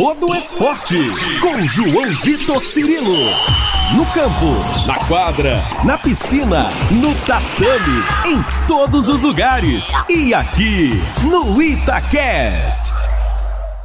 todo esporte. Com João Vitor Cirilo. No campo, na quadra, na piscina, no tatame, em todos os lugares. E aqui no Itacast.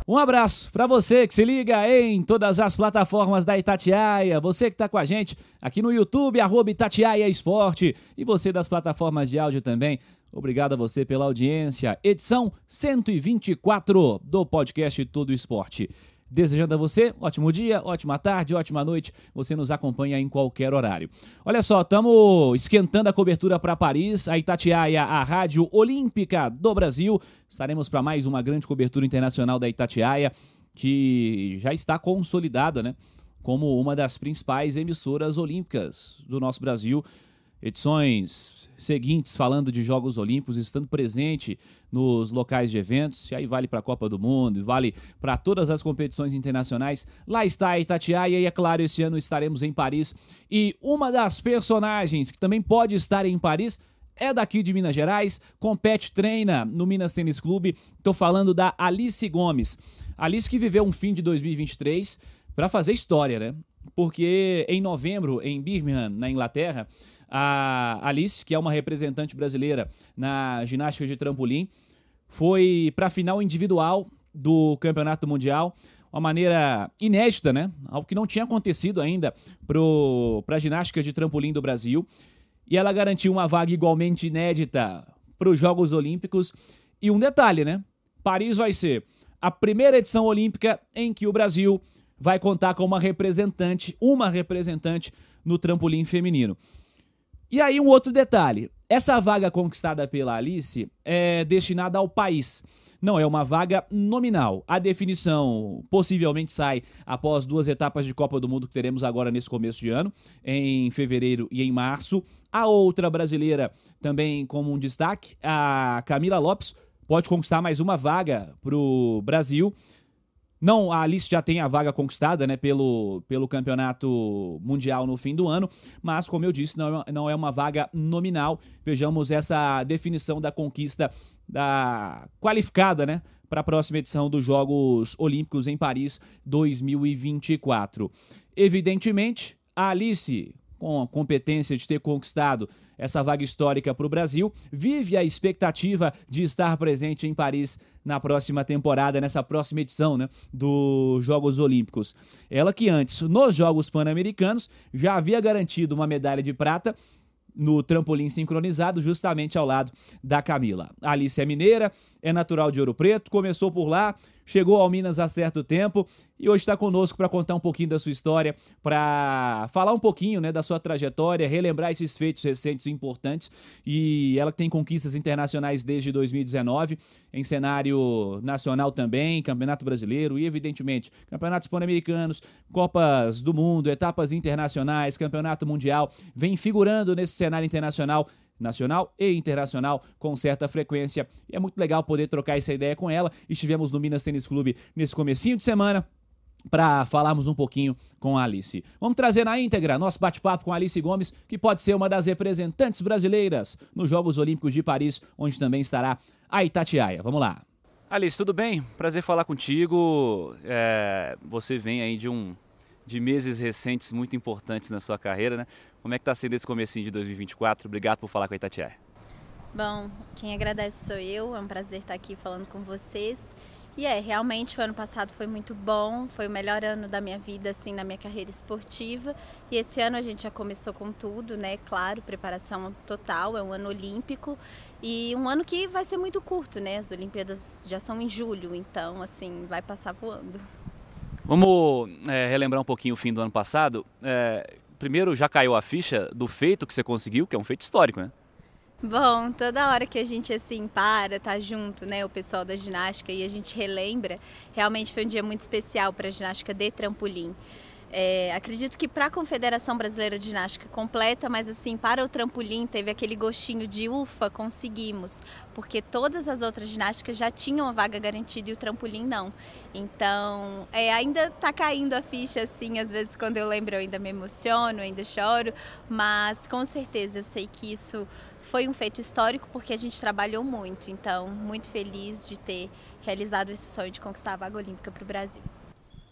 Um abraço para você que se liga em todas as plataformas da Itatiaia, você que está com a gente aqui no YouTube, arroba Itatiaia Esporte, e você das plataformas de áudio também. Obrigado a você pela audiência. Edição 124 do podcast Todo Esporte. Desejando a você ótimo dia, ótima tarde, ótima noite. Você nos acompanha em qualquer horário. Olha só, estamos esquentando a cobertura para Paris, a Itatiaia, a Rádio Olímpica do Brasil. Estaremos para mais uma grande cobertura internacional da Itatiaia, que já está consolidada, né? Como uma das principais emissoras olímpicas do nosso Brasil edições seguintes falando de Jogos Olímpicos, estando presente nos locais de eventos, e aí vale para a Copa do Mundo, vale para todas as competições internacionais. Lá está a Itatiaia e é claro, esse ano estaremos em Paris. E uma das personagens que também pode estar em Paris é daqui de Minas Gerais, compete, treina no Minas Tênis Clube. Estou falando da Alice Gomes. Alice que viveu um fim de 2023 para fazer história, né? Porque em novembro, em Birmingham, na Inglaterra, a Alice, que é uma representante brasileira na ginástica de trampolim, foi para a final individual do Campeonato Mundial. Uma maneira inédita, né? Algo que não tinha acontecido ainda para a ginástica de trampolim do Brasil. E ela garantiu uma vaga igualmente inédita para os Jogos Olímpicos. E um detalhe, né? Paris vai ser a primeira edição olímpica em que o Brasil vai contar com uma representante, uma representante no trampolim feminino. E aí, um outro detalhe: essa vaga conquistada pela Alice é destinada ao país. Não é uma vaga nominal. A definição possivelmente sai após duas etapas de Copa do Mundo que teremos agora nesse começo de ano, em fevereiro e em março. A outra brasileira, também como um destaque, a Camila Lopes, pode conquistar mais uma vaga para o Brasil. Não, a Alice já tem a vaga conquistada né, pelo, pelo campeonato mundial no fim do ano, mas, como eu disse, não, é não é uma vaga nominal. Vejamos essa definição da conquista da qualificada né, para a próxima edição dos Jogos Olímpicos em Paris 2024. Evidentemente, a Alice, com a competência de ter conquistado essa vaga histórica para o Brasil, vive a expectativa de estar presente em Paris na próxima temporada, nessa próxima edição né, dos Jogos Olímpicos. Ela que antes, nos Jogos Pan-Americanos, já havia garantido uma medalha de prata no trampolim sincronizado, justamente ao lado da Camila. A Alice é mineira, é natural de Ouro Preto, começou por lá, chegou ao Minas há certo tempo e hoje está conosco para contar um pouquinho da sua história, para falar um pouquinho né, da sua trajetória, relembrar esses feitos recentes e importantes. E ela tem conquistas internacionais desde 2019, em cenário nacional também, Campeonato Brasileiro e, evidentemente, Campeonatos Pan-Americanos, Copas do Mundo, etapas internacionais, Campeonato Mundial, vem figurando nesse cenário internacional nacional e internacional com certa frequência. E é muito legal poder trocar essa ideia com ela. Estivemos no Minas Tênis Clube nesse comecinho de semana para falarmos um pouquinho com a Alice. Vamos trazer na íntegra nosso bate-papo com a Alice Gomes, que pode ser uma das representantes brasileiras nos Jogos Olímpicos de Paris, onde também estará a Itatiaia. Vamos lá. Alice, tudo bem? Prazer falar contigo. É, você vem aí de um de meses recentes muito importantes na sua carreira, né? Como é que está sendo esse comecinho de 2024? Obrigado por falar com a Itatiaia. Bom, quem agradece sou eu, é um prazer estar aqui falando com vocês. E é, realmente o ano passado foi muito bom, foi o melhor ano da minha vida, assim, na minha carreira esportiva. E esse ano a gente já começou com tudo, né? Claro, preparação total, é um ano olímpico. E um ano que vai ser muito curto, né? As Olimpíadas já são em julho, então, assim, vai passar voando. Vamos é, relembrar um pouquinho o fim do ano passado. É, primeiro já caiu a ficha do feito que você conseguiu, que é um feito histórico, né? Bom, toda hora que a gente assim para, tá junto, né, o pessoal da ginástica e a gente relembra, realmente foi um dia muito especial para a ginástica de trampolim. É, acredito que para a Confederação Brasileira de Ginástica completa, mas assim, para o trampolim teve aquele gostinho de ufa, conseguimos, porque todas as outras ginásticas já tinham a vaga garantida e o trampolim não. Então, é, ainda está caindo a ficha, assim, às vezes quando eu lembro eu ainda me emociono, ainda choro, mas com certeza eu sei que isso foi um feito histórico porque a gente trabalhou muito, então muito feliz de ter realizado esse sonho de conquistar a vaga olímpica para o Brasil.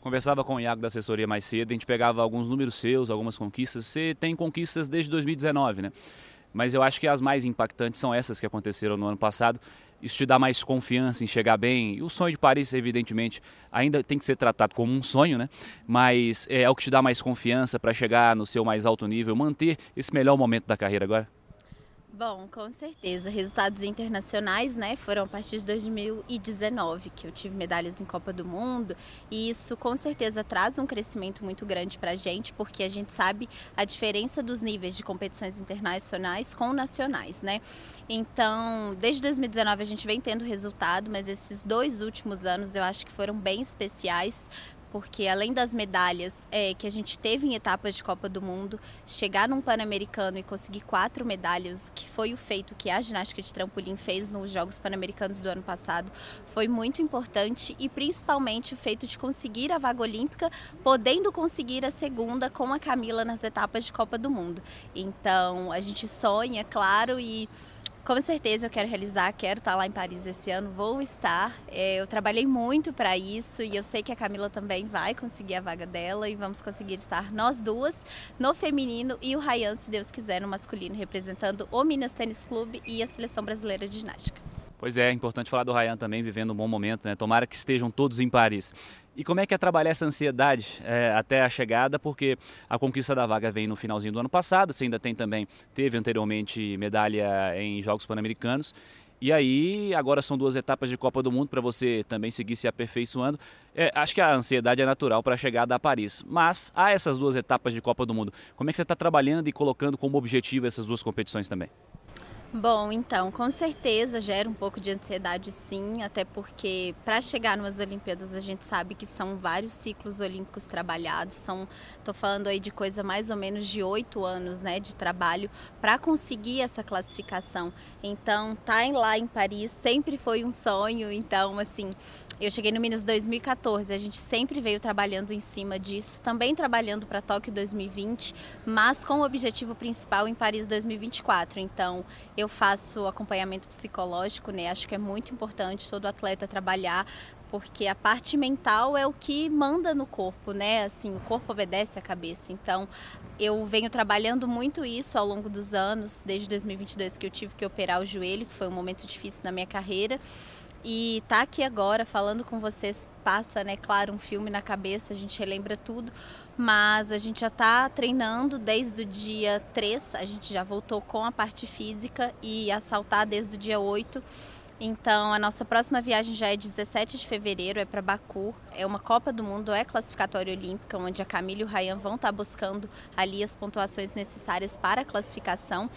Conversava com o Iago da assessoria mais cedo, a gente pegava alguns números seus, algumas conquistas. Você tem conquistas desde 2019, né? Mas eu acho que as mais impactantes são essas que aconteceram no ano passado. Isso te dá mais confiança em chegar bem. E o sonho de Paris, evidentemente, ainda tem que ser tratado como um sonho, né? Mas é, é o que te dá mais confiança para chegar no seu mais alto nível, manter esse melhor momento da carreira agora? Bom, com certeza. Resultados internacionais, né? Foram a partir de 2019 que eu tive medalhas em Copa do Mundo e isso com certeza traz um crescimento muito grande para a gente, porque a gente sabe a diferença dos níveis de competições internacionais com nacionais, né? Então, desde 2019 a gente vem tendo resultado, mas esses dois últimos anos eu acho que foram bem especiais porque além das medalhas é, que a gente teve em etapas de Copa do Mundo, chegar num Pan-Americano e conseguir quatro medalhas, que foi o feito que a ginástica de trampolim fez nos Jogos Pan-Americanos do ano passado, foi muito importante e principalmente o feito de conseguir a vaga olímpica, podendo conseguir a segunda com a Camila nas etapas de Copa do Mundo. Então a gente sonha, claro, e com certeza eu quero realizar, quero estar lá em Paris esse ano, vou estar. É, eu trabalhei muito para isso e eu sei que a Camila também vai conseguir a vaga dela e vamos conseguir estar nós duas no feminino e o Ryan, se Deus quiser, no masculino, representando o Minas Tênis Clube e a seleção brasileira de ginástica. Pois é, é importante falar do Ryan também, vivendo um bom momento, né? Tomara que estejam todos em Paris. E como é que é trabalhar essa ansiedade é, até a chegada? Porque a conquista da vaga vem no finalzinho do ano passado, você ainda tem também, teve anteriormente medalha em Jogos Pan-Americanos. E aí, agora são duas etapas de Copa do Mundo para você também seguir se aperfeiçoando. É, acho que a ansiedade é natural para a chegada a Paris. Mas há essas duas etapas de Copa do Mundo. Como é que você está trabalhando e colocando como objetivo essas duas competições também? Bom, então, com certeza gera um pouco de ansiedade sim, até porque para chegar nas Olimpíadas a gente sabe que são vários ciclos olímpicos trabalhados, são, tô falando aí de coisa mais ou menos de oito anos, né, de trabalho para conseguir essa classificação. Então, tá lá em Paris sempre foi um sonho, então, assim, eu cheguei no Minas 2014, a gente sempre veio trabalhando em cima disso, também trabalhando para Tóquio 2020, mas com o objetivo principal em Paris 2024. Então, eu faço acompanhamento psicológico, né? Acho que é muito importante todo atleta trabalhar porque a parte mental é o que manda no corpo, né? Assim, o corpo obedece à cabeça. Então, eu venho trabalhando muito isso ao longo dos anos, desde 2022 que eu tive que operar o joelho, que foi um momento difícil na minha carreira. E tá aqui agora falando com vocês passa, né, claro, um filme na cabeça, a gente relembra tudo, mas a gente já está treinando desde o dia 3, a gente já voltou com a parte física e a saltar desde o dia 8. Então, a nossa próxima viagem já é 17 de fevereiro, é para Baku. É uma Copa do Mundo, é classificatória olímpica, onde a Camila e o Ryan vão estar tá buscando ali as pontuações necessárias para a classificação.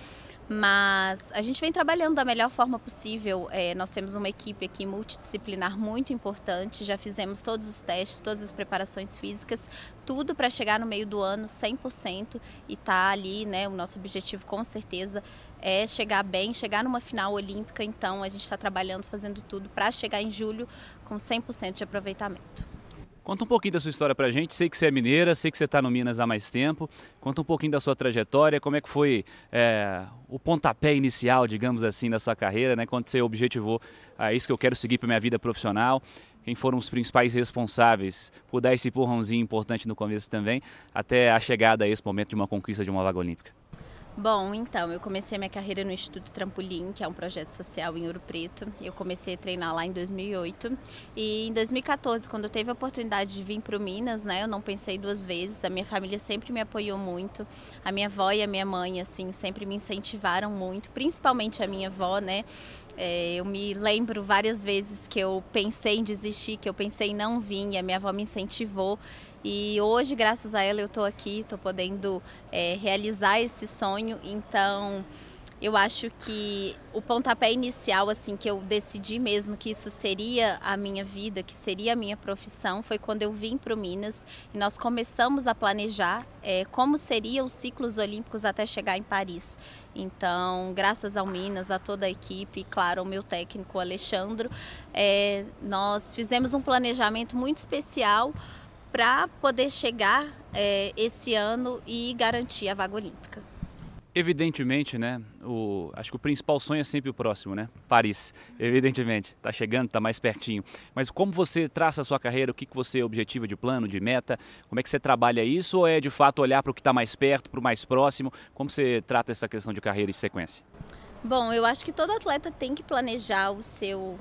Mas a gente vem trabalhando da melhor forma possível. É, nós temos uma equipe aqui multidisciplinar muito importante. Já fizemos todos os testes, todas as preparações físicas, tudo para chegar no meio do ano 100% e tá ali, né? O nosso objetivo com certeza é chegar bem, chegar numa final olímpica. Então a gente está trabalhando, fazendo tudo para chegar em julho com 100% de aproveitamento. Conta um pouquinho da sua história pra gente. Sei que você é mineira, sei que você está no Minas há mais tempo. Conta um pouquinho da sua trajetória, como é que foi é, o pontapé inicial, digamos assim, da sua carreira, né? Quando você objetivou, ah, isso que eu quero seguir para minha vida profissional. Quem foram os principais responsáveis por dar esse empurrãozinho importante no começo também, até a chegada a esse momento de uma conquista de uma vaga olímpica? Bom, então, eu comecei minha carreira no Instituto Trampolim, que é um projeto social em Ouro Preto. Eu comecei a treinar lá em 2008. E em 2014, quando eu teve a oportunidade de vir para o Minas, né, eu não pensei duas vezes. A minha família sempre me apoiou muito. A minha avó e a minha mãe, assim, sempre me incentivaram muito, principalmente a minha avó, né? É, eu me lembro várias vezes que eu pensei em desistir, que eu pensei em não vir, e a minha avó me incentivou. E hoje, graças a ela, eu estou aqui, estou podendo é, realizar esse sonho. Então, eu acho que o pontapé inicial, assim, que eu decidi mesmo que isso seria a minha vida, que seria a minha profissão, foi quando eu vim para o Minas e nós começamos a planejar é, como seriam os ciclos olímpicos até chegar em Paris. Então, graças ao Minas, a toda a equipe, claro, ao meu técnico Alexandro, é, nós fizemos um planejamento muito especial para poder chegar é, esse ano e garantir a vaga olímpica. Evidentemente, né, o, acho que o principal sonho é sempre o próximo, né? Paris, evidentemente. Está chegando, está mais pertinho. Mas como você traça a sua carreira? O que, que você objetiva de plano, de meta? Como é que você trabalha isso? Ou é de fato olhar para o que está mais perto, para o mais próximo? Como você trata essa questão de carreira e sequência? Bom, eu acho que todo atleta tem que planejar o seu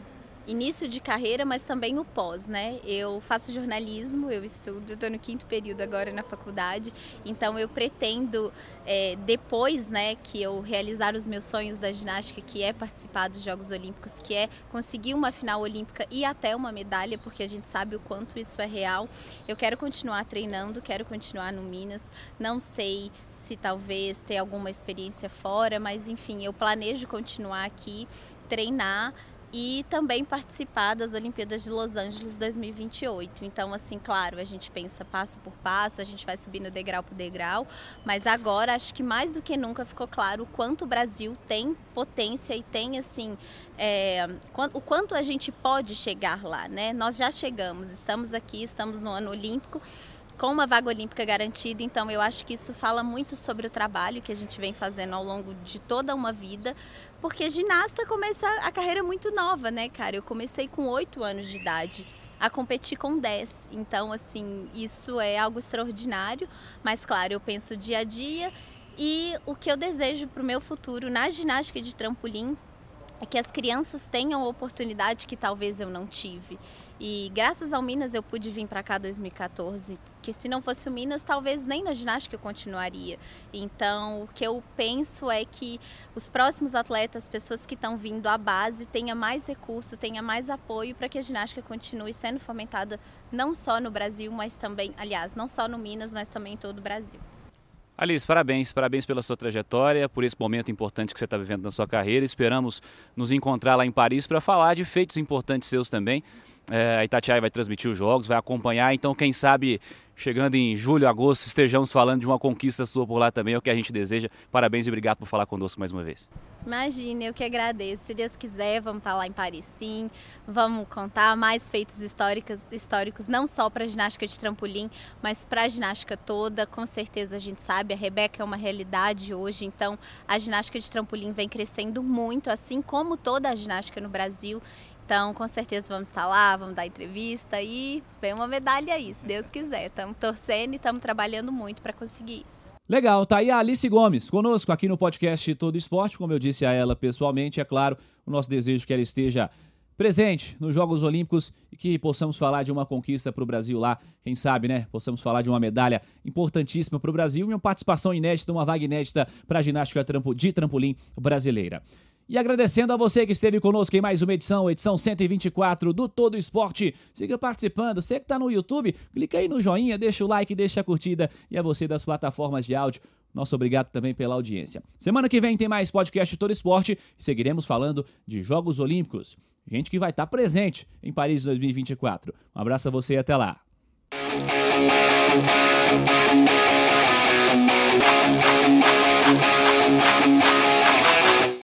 início de carreira, mas também o pós, né? Eu faço jornalismo, eu estudo, estou no quinto período agora na faculdade, então eu pretendo, é, depois, né, que eu realizar os meus sonhos da ginástica, que é participar dos Jogos Olímpicos, que é conseguir uma final olímpica e até uma medalha, porque a gente sabe o quanto isso é real. Eu quero continuar treinando, quero continuar no Minas, não sei se talvez ter alguma experiência fora, mas enfim, eu planejo continuar aqui, treinar e também participar das Olimpíadas de Los Angeles 2028. Então, assim, claro, a gente pensa passo por passo, a gente vai subindo degrau por degrau, mas agora acho que mais do que nunca ficou claro o quanto o Brasil tem potência e tem, assim, é, o quanto a gente pode chegar lá, né? Nós já chegamos, estamos aqui, estamos no ano olímpico com uma vaga olímpica garantida, então eu acho que isso fala muito sobre o trabalho que a gente vem fazendo ao longo de toda uma vida, porque ginasta começa a carreira muito nova, né, cara? Eu comecei com 8 anos de idade a competir com 10. Então, assim, isso é algo extraordinário, mas claro, eu penso dia a dia e o que eu desejo para o meu futuro na ginástica de trampolim é que as crianças tenham a oportunidade que talvez eu não tive. E graças ao Minas eu pude vir para cá 2014, que se não fosse o Minas, talvez nem na ginástica eu continuaria. Então, o que eu penso é que os próximos atletas, pessoas que estão vindo à base, tenham mais recurso, tenham mais apoio para que a ginástica continue sendo fomentada não só no Brasil, mas também, aliás, não só no Minas, mas também em todo o Brasil. Alice, parabéns, parabéns pela sua trajetória, por esse momento importante que você está vivendo na sua carreira. Esperamos nos encontrar lá em Paris para falar de feitos importantes seus também. É, a Itatiaia vai transmitir os jogos, vai acompanhar, então quem sabe chegando em julho, agosto, estejamos falando de uma conquista sua por lá também, é o que a gente deseja. Parabéns e obrigado por falar conosco mais uma vez. Imagina, eu que agradeço. Se Deus quiser, vamos estar lá em Paris sim. Vamos contar mais feitos históricos, históricos não só para a ginástica de trampolim, mas para a ginástica toda. Com certeza a gente sabe, a Rebeca é uma realidade hoje, então a ginástica de trampolim vem crescendo muito, assim como toda a ginástica no Brasil. Então, com certeza vamos estar lá, vamos dar entrevista e vem uma medalha aí, se Deus quiser. Estamos torcendo e estamos trabalhando muito para conseguir isso. Legal, tá aí a Alice Gomes conosco aqui no podcast Todo Esporte. Como eu disse a ela pessoalmente, é claro, o nosso desejo é que ela esteja presente nos Jogos Olímpicos e que possamos falar de uma conquista para o Brasil lá, quem sabe, né? Possamos falar de uma medalha importantíssima para o Brasil e uma participação inédita, uma vaga inédita para a ginástica de trampolim brasileira. E agradecendo a você que esteve conosco em mais uma edição, edição 124 do Todo Esporte. Siga participando. Você que está no YouTube, clica aí no joinha, deixa o like, deixa a curtida. E a você das plataformas de áudio, nosso obrigado também pela audiência. Semana que vem tem mais podcast Todo Esporte e seguiremos falando de Jogos Olímpicos. Gente que vai estar tá presente em Paris 2024. Um abraço a você e até lá.